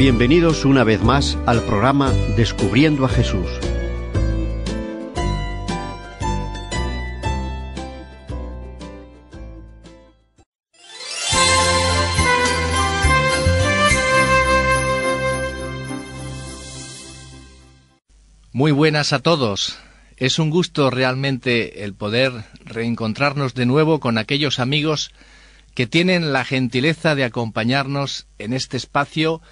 Bienvenidos una vez más al programa Descubriendo a Jesús. Muy buenas a todos. Es un gusto realmente el poder reencontrarnos de nuevo con aquellos amigos que tienen la gentileza de acompañarnos en este espacio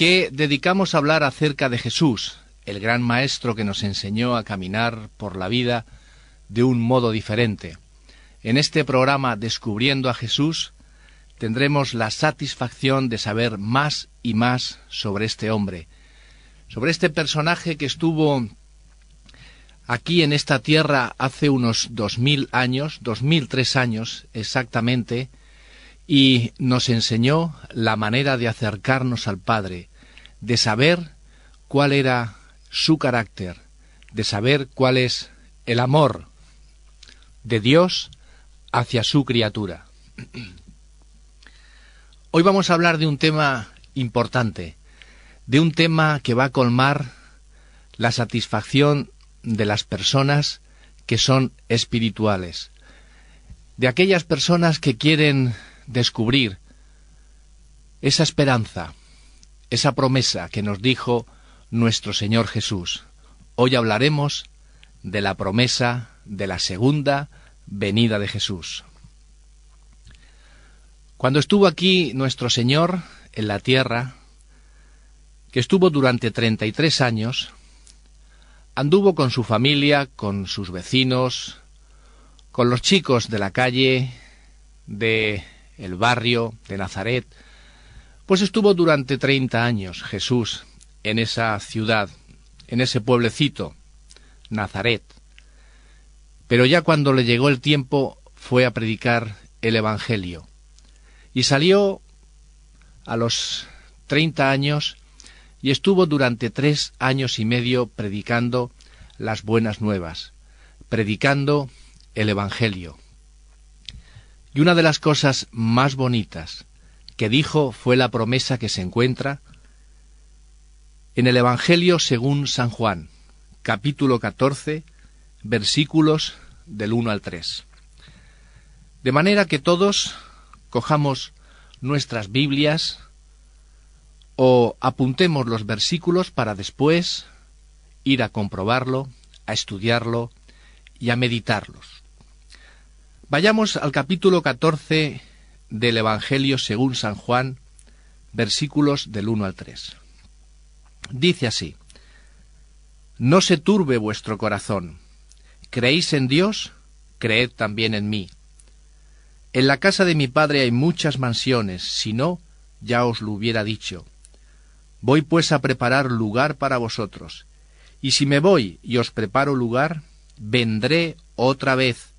que dedicamos a hablar acerca de Jesús, el gran Maestro que nos enseñó a caminar por la vida de un modo diferente. En este programa Descubriendo a Jesús tendremos la satisfacción de saber más y más sobre este hombre, sobre este personaje que estuvo aquí en esta tierra hace unos dos mil años, dos mil tres años exactamente, y nos enseñó la manera de acercarnos al Padre, de saber cuál era su carácter, de saber cuál es el amor de Dios hacia su criatura. Hoy vamos a hablar de un tema importante, de un tema que va a colmar la satisfacción de las personas que son espirituales, de aquellas personas que quieren descubrir esa esperanza, esa promesa que nos dijo nuestro Señor Jesús. Hoy hablaremos de la promesa de la segunda venida de Jesús. Cuando estuvo aquí nuestro Señor en la tierra, que estuvo durante treinta y tres años, anduvo con su familia, con sus vecinos, con los chicos de la calle, de el barrio de Nazaret, pues estuvo durante treinta años Jesús en esa ciudad, en ese pueblecito, Nazaret. Pero ya cuando le llegó el tiempo fue a predicar el Evangelio. Y salió a los treinta años y estuvo durante tres años y medio predicando las buenas nuevas, predicando el Evangelio. Y una de las cosas más bonitas que dijo fue la promesa que se encuentra en el Evangelio según San Juan, capítulo 14, versículos del 1 al 3. De manera que todos cojamos nuestras Biblias, o apuntemos los versículos para después ir a comprobarlo, a estudiarlo y a meditarlos. Vayamos al capítulo 14 del Evangelio según San Juan, versículos del 1 al 3. Dice así, No se turbe vuestro corazón. ¿Creéis en Dios? Creed también en mí. En la casa de mi Padre hay muchas mansiones, si no, ya os lo hubiera dicho Voy pues a preparar lugar para vosotros. Y si me voy y os preparo lugar, vendré otra vez,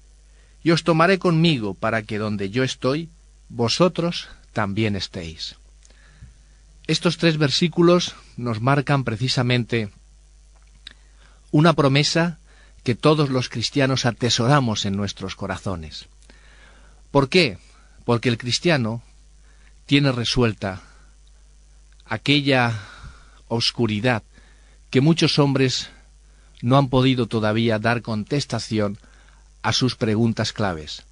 y os tomaré conmigo para que donde yo estoy, vosotros también estéis. Estos tres versículos nos marcan precisamente una promesa que todos los cristianos atesoramos en nuestros corazones. ¿Por qué? Porque el cristiano tiene resuelta aquella oscuridad que muchos hombres no han podido todavía dar contestación a sus preguntas claves.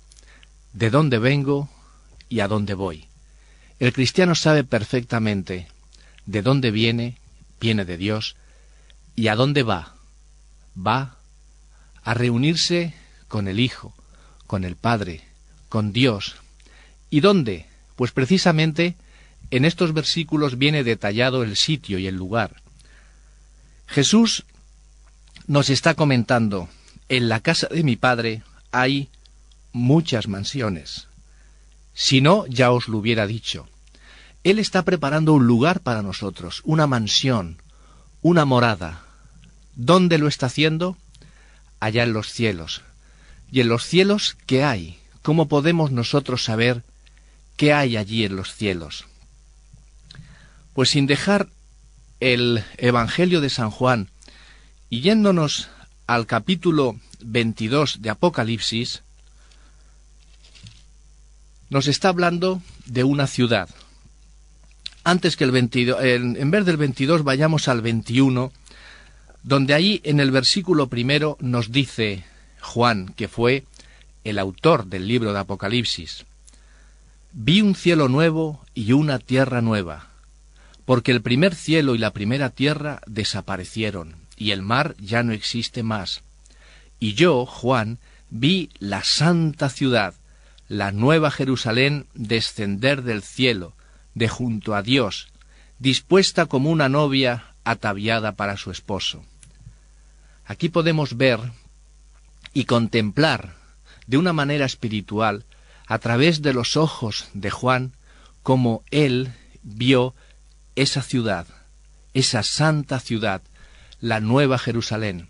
¿De dónde vengo y a dónde voy? El cristiano sabe perfectamente de dónde viene, viene de Dios, y a dónde va. Va a reunirse con el Hijo, con el Padre, con Dios. ¿Y dónde? Pues precisamente en estos versículos viene detallado el sitio y el lugar. Jesús nos está comentando, en la casa de mi Padre hay muchas mansiones. Si no, ya os lo hubiera dicho. Él está preparando un lugar para nosotros, una mansión, una morada. ¿Dónde lo está haciendo? Allá en los cielos. ¿Y en los cielos qué hay? ¿Cómo podemos nosotros saber qué hay allí en los cielos? Pues sin dejar el Evangelio de San Juan y yéndonos al capítulo 22 de Apocalipsis, nos está hablando de una ciudad. antes que el 22, en, vez del 22 vayamos al 21, donde ahí en el versículo primero nos dice Juan, que fue el autor del libro de Apocalipsis, Vi un cielo nuevo y una tierra nueva, porque el primer cielo y la primera tierra desaparecieron, y el mar ya no existe más. Y yo, Juan, vi la santa ciudad, la nueva Jerusalén, descender del cielo, de junto a Dios, dispuesta como una novia ataviada para su esposo. Aquí podemos ver y contemplar de una manera espiritual, a través de los ojos de Juan, como él vio esa ciudad, esa santa ciudad, la nueva Jerusalén.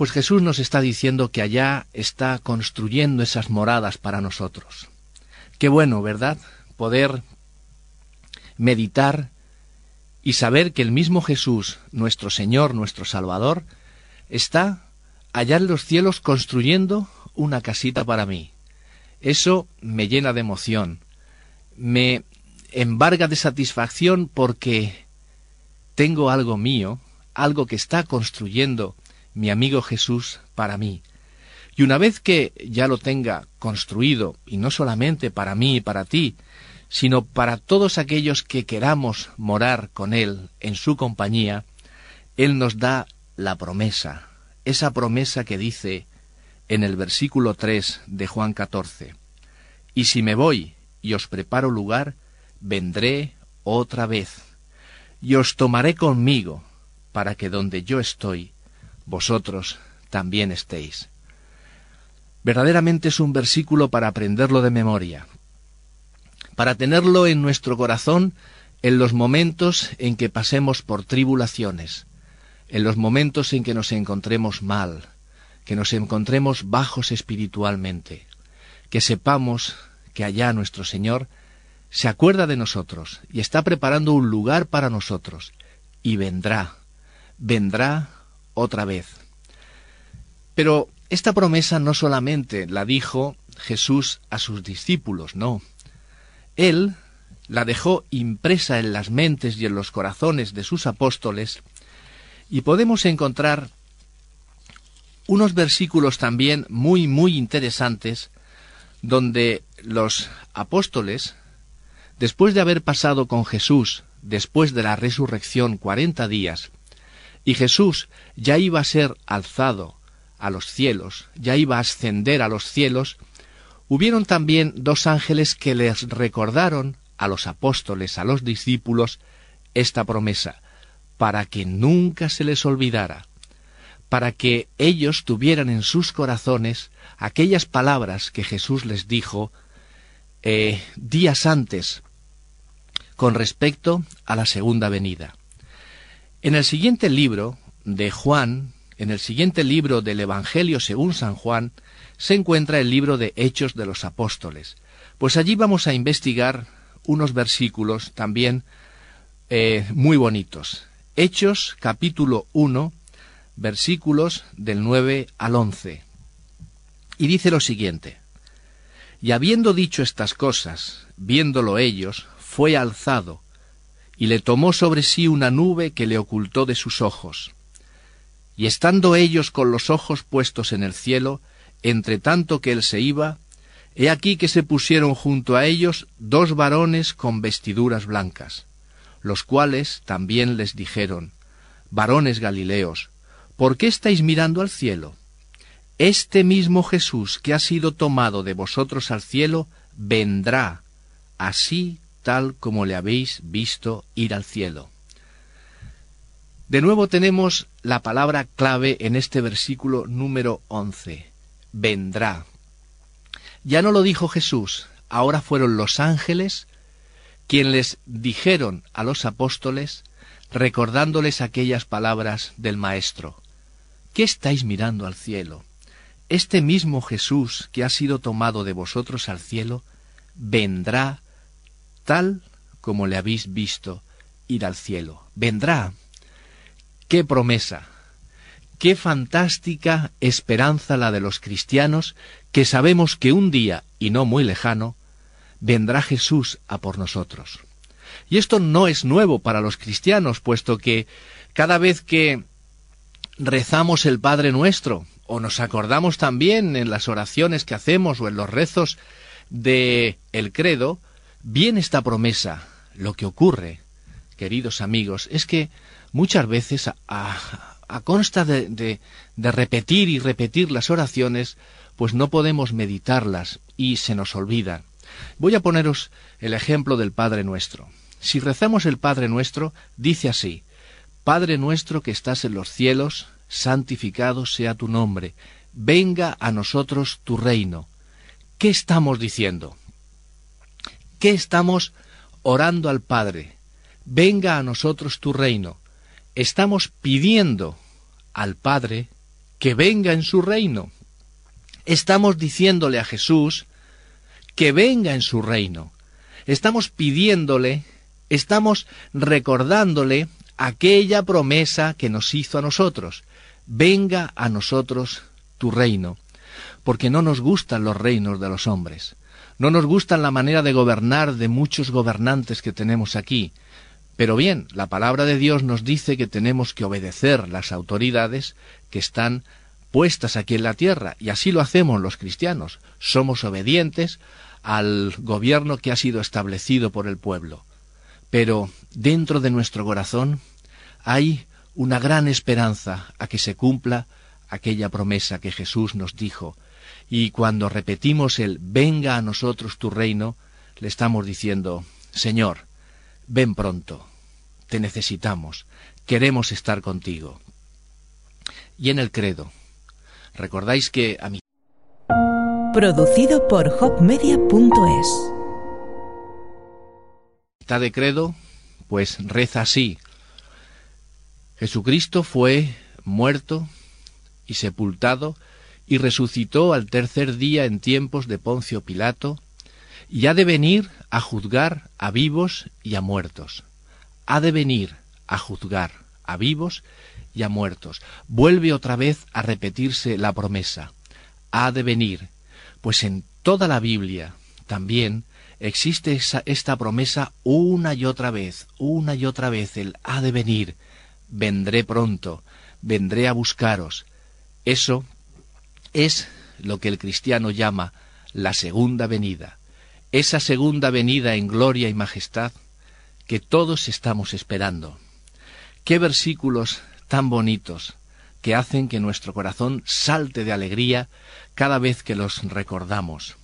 Pues Jesús nos está diciendo que allá está construyendo esas moradas para nosotros. Qué bueno, ¿verdad? Poder meditar y saber que el mismo Jesús, nuestro Señor, nuestro Salvador, está allá en los cielos construyendo una casita para mí. Eso me llena de emoción, me embarga de satisfacción porque tengo algo mío, algo que está construyendo mi amigo Jesús para mí. Y una vez que ya lo tenga construido, y no solamente para mí y para ti, sino para todos aquellos que queramos morar con Él en su compañía, Él nos da la promesa, esa promesa que dice en el versículo 3 de Juan 14, Y si me voy y os preparo lugar, vendré otra vez, y os tomaré conmigo, para que donde yo estoy, vosotros también estéis. Verdaderamente es un versículo para aprenderlo de memoria, para tenerlo en nuestro corazón en los momentos en que pasemos por tribulaciones, en los momentos en que nos encontremos mal, que nos encontremos bajos espiritualmente, que sepamos que allá nuestro Señor se acuerda de nosotros y está preparando un lugar para nosotros, y vendrá, vendrá otra vez. Pero esta promesa no solamente la dijo Jesús a sus discípulos, no. Él la dejó impresa en las mentes y en los corazones de sus apóstoles y podemos encontrar unos versículos también muy, muy interesantes donde los apóstoles, después de haber pasado con Jesús, después de la resurrección cuarenta días, y Jesús ya iba a ser alzado a los cielos, ya iba a ascender a los cielos, hubieron también dos ángeles que les recordaron a los apóstoles, a los discípulos, esta promesa para que nunca se les olvidara, para que ellos tuvieran en sus corazones aquellas palabras que Jesús les dijo eh, días antes con respecto a la segunda venida. En el siguiente libro de Juan, en el siguiente libro del Evangelio según San Juan, se encuentra el libro de Hechos de los Apóstoles. Pues allí vamos a investigar unos versículos también eh, muy bonitos. Hechos capítulo 1, versículos del 9 al 11. Y dice lo siguiente, Y habiendo dicho estas cosas, viéndolo ellos, fue alzado, y le tomó sobre sí una nube que le ocultó de sus ojos. Y estando ellos con los ojos puestos en el cielo, entre tanto que él se iba, he aquí que se pusieron junto a ellos dos varones con vestiduras blancas los cuales también les dijeron, varones Galileos, ¿por qué estáis mirando al cielo? Este mismo Jesús que ha sido tomado de vosotros al cielo, vendrá, así tal como le habéis visto ir al cielo. De nuevo tenemos la palabra clave en este versículo número once, vendrá. Ya no lo dijo Jesús, ahora fueron los ángeles quien les dijeron a los apóstoles, recordándoles aquellas palabras del Maestro. ¿Qué estáis mirando al cielo? Este mismo Jesús que ha sido tomado de vosotros al cielo, vendrá tal como le habéis visto ir al cielo. Vendrá. ¡Qué promesa! ¡Qué fantástica esperanza la de los cristianos que sabemos que un día, y no muy lejano, vendrá Jesús a por nosotros. Y esto no es nuevo para los cristianos, puesto que cada vez que rezamos el Padre nuestro, o nos acordamos también en las oraciones que hacemos o en los rezos de el credo, viene esta promesa. Lo que ocurre, queridos amigos, es que muchas veces a, a, consta de, de, de repetir y repetir las oraciones, pues no podemos meditarlas y se nos olvidan. Voy a poneros el ejemplo del Padre Nuestro. Si rezamos el Padre Nuestro, dice así, Padre nuestro que estás en los cielos, santificado sea tu nombre, venga a nosotros tu reino. ¿Qué estamos diciendo? ¿Qué estamos orando al Padre? Venga a nosotros tu reino. Estamos pidiendo al Padre que venga en su reino. Estamos diciéndole a Jesús que venga en su reino. Estamos pidiéndole, estamos recordándole aquella promesa que nos hizo a nosotros. Venga a nosotros tu reino. Porque no nos gustan los reinos de los hombres. No nos gustan la manera de gobernar de muchos gobernantes que tenemos aquí. Pero bien, la palabra de Dios nos dice que tenemos que obedecer las autoridades que están puestas aquí en la tierra, y así lo hacemos los cristianos. Somos obedientes al gobierno que ha sido establecido por el pueblo. Pero dentro de nuestro corazón hay una gran esperanza a que se cumpla aquella promesa que Jesús nos dijo, y cuando repetimos el venga a nosotros tu reino, le estamos diciendo, Señor, ven pronto, te necesitamos, queremos estar contigo. Y en el credo, recordáis que a mi... Producido por hopmedia.es de credo, pues reza así, Jesucristo fue muerto y sepultado y resucitó al tercer día en tiempos de Poncio Pilato, y ha de venir a juzgar a vivos y a muertos. Ha de venir a juzgar a vivos y a muertos. Vuelve otra vez a repetirse la promesa. Ha de venir, pues en toda la Biblia también existe esta promesa una y otra vez, una y otra vez, el ha de venir vendré pronto, vendré a buscaros. Eso es lo que el cristiano llama la segunda venida, esa segunda venida en gloria y majestad que todos estamos esperando. Qué versículos tan bonitos que hacen que nuestro corazón salte de alegría cada vez que los recordamos.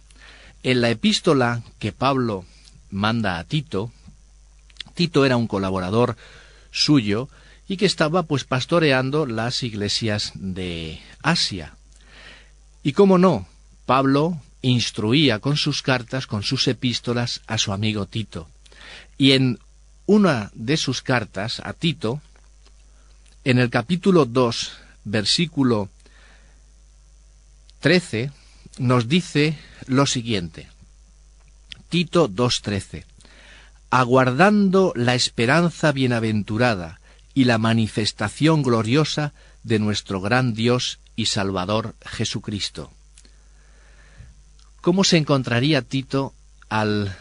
En la epístola que Pablo manda a Tito, Tito era un colaborador suyo y que estaba pues pastoreando las iglesias de Asia. Y cómo no, Pablo instruía con sus cartas, con sus epístolas a su amigo Tito. Y en una de sus cartas a Tito, en el capítulo 2, versículo 13, nos dice lo siguiente. Tito 2.13. Aguardando la esperanza bienaventurada, y la manifestación gloriosa de nuestro gran Dios y Salvador Jesucristo. ¿Cómo se encontraría Tito al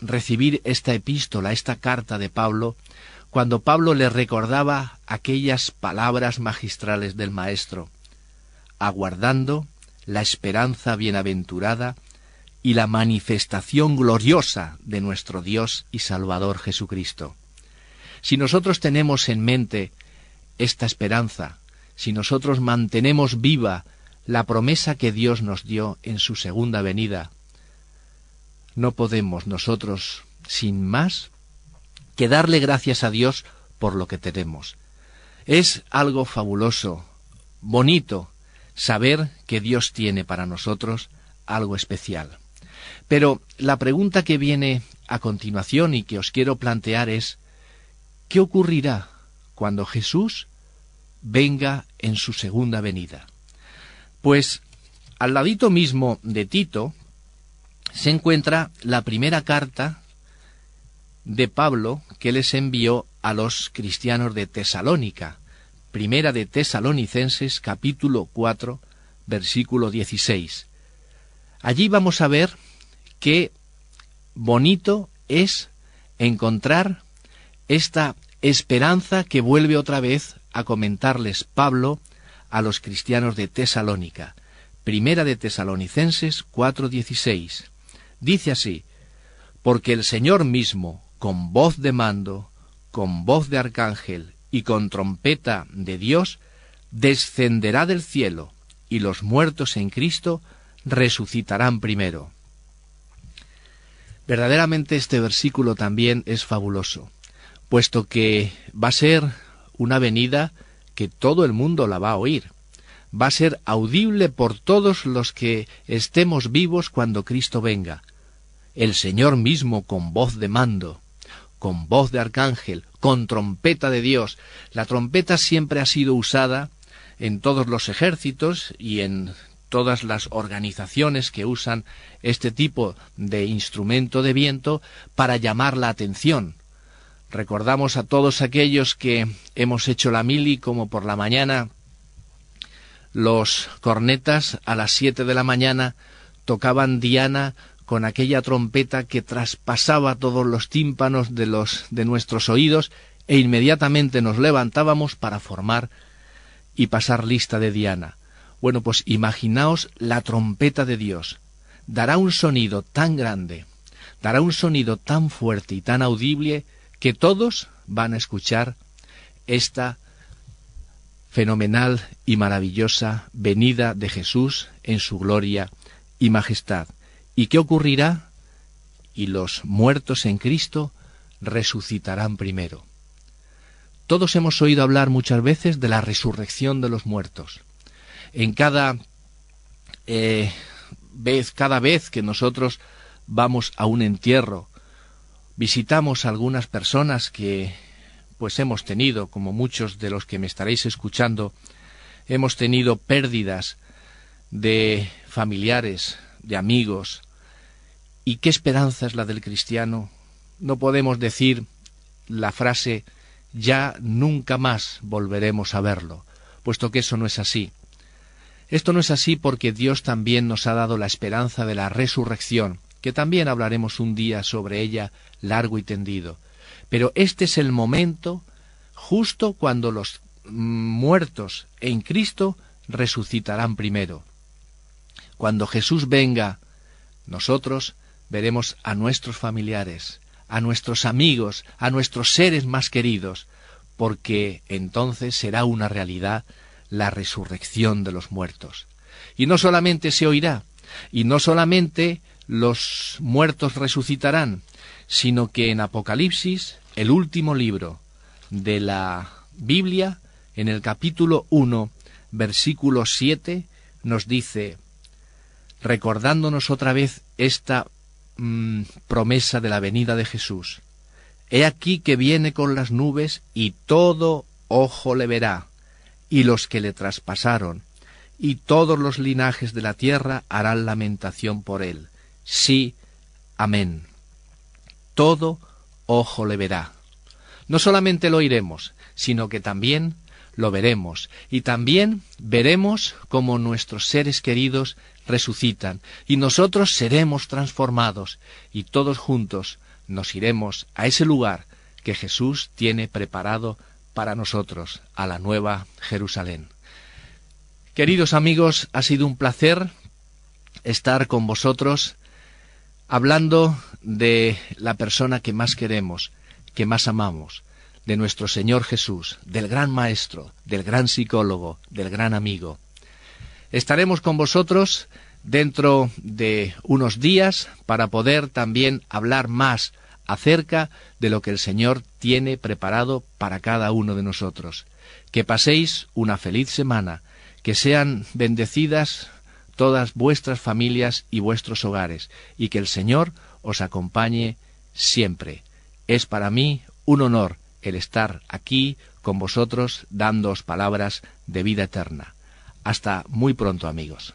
recibir esta epístola, esta carta de Pablo, cuando Pablo le recordaba aquellas palabras magistrales del Maestro, aguardando la esperanza bienaventurada y la manifestación gloriosa de nuestro Dios y Salvador Jesucristo? Si nosotros tenemos en mente esta esperanza, si nosotros mantenemos viva la promesa que Dios nos dio en su segunda venida, no podemos nosotros, sin más, que darle gracias a Dios por lo que tenemos. Es algo fabuloso, bonito, saber que Dios tiene para nosotros algo especial. Pero la pregunta que viene a continuación y que os quiero plantear es, ¿Qué ocurrirá cuando Jesús venga en su segunda venida? Pues al ladito mismo de Tito se encuentra la primera carta de Pablo que les envió a los cristianos de Tesalónica, primera de Tesalonicenses capítulo 4 versículo 16. Allí vamos a ver qué bonito es encontrar esta esperanza que vuelve otra vez a comentarles Pablo a los cristianos de Tesalónica. Primera de Tesalonicenses 4:16. Dice así, porque el Señor mismo, con voz de mando, con voz de arcángel y con trompeta de Dios, descenderá del cielo, y los muertos en Cristo resucitarán primero. Verdaderamente este versículo también es fabuloso, puesto que va a ser una venida que todo el mundo la va a oír. Va a ser audible por todos los que estemos vivos cuando Cristo venga. El Señor mismo con voz de mando, con voz de arcángel, con trompeta de Dios. La trompeta siempre ha sido usada en todos los ejércitos y en todas las organizaciones que usan este tipo de instrumento de viento para llamar la atención. Recordamos a todos aquellos que hemos hecho la mili como por la mañana los cornetas a las siete de la mañana tocaban Diana con aquella trompeta que traspasaba todos los tímpanos de los de nuestros oídos e inmediatamente nos levantábamos para formar y pasar lista de Diana. Bueno, pues imaginaos la trompeta de Dios. Dará un sonido tan grande, dará un sonido tan fuerte y tan audible que todos van a escuchar esta fenomenal y maravillosa venida de Jesús en su gloria y majestad. ¿Y qué ocurrirá? Y los muertos en Cristo resucitarán primero. Todos hemos oído hablar muchas veces de la resurrección de los muertos. En cada eh, vez, cada vez que nosotros vamos a un entierro, visitamos a algunas personas que pues hemos tenido, como muchos de los que me estaréis escuchando, hemos tenido pérdidas de familiares, de amigos. ¿Y qué esperanza es la del cristiano? No podemos decir la frase ya nunca más volveremos a verlo, puesto que eso no es así. Esto no es así porque Dios también nos ha dado la esperanza de la resurrección, que también hablaremos un día sobre ella largo y tendido. Pero este es el momento justo cuando los muertos en Cristo resucitarán primero. Cuando Jesús venga, nosotros veremos a nuestros familiares, a nuestros amigos, a nuestros seres más queridos, porque entonces será una realidad la resurrección de los muertos. Y no solamente se oirá, y no solamente los muertos resucitarán, sino que en Apocalipsis, el último libro de la Biblia, en el capítulo 1, versículo 7, nos dice, recordándonos otra vez esta Mm, promesa de la venida de Jesús. He aquí que viene con las nubes y todo ojo le verá, y los que le traspasaron, y todos los linajes de la tierra harán lamentación por él. Sí, amén. Todo ojo le verá. No solamente lo oiremos, sino que también lo veremos, y también veremos cómo nuestros seres queridos resucitan, y nosotros seremos transformados, y todos juntos nos iremos a ese lugar que Jesús tiene preparado para nosotros, a la nueva Jerusalén. Queridos amigos, ha sido un placer estar con vosotros hablando de la persona que más queremos, que más amamos, de nuestro Señor Jesús, del gran Maestro, del gran psicólogo, del gran amigo. Estaremos con vosotros dentro de unos días para poder también hablar más acerca de lo que el Señor tiene preparado para cada uno de nosotros. Que paséis una feliz semana, que sean bendecidas todas vuestras familias y vuestros hogares, y que el Señor os acompañe siempre. Es para mí un honor el estar aquí con vosotros dándoos palabras de vida eterna. Hasta muy pronto amigos.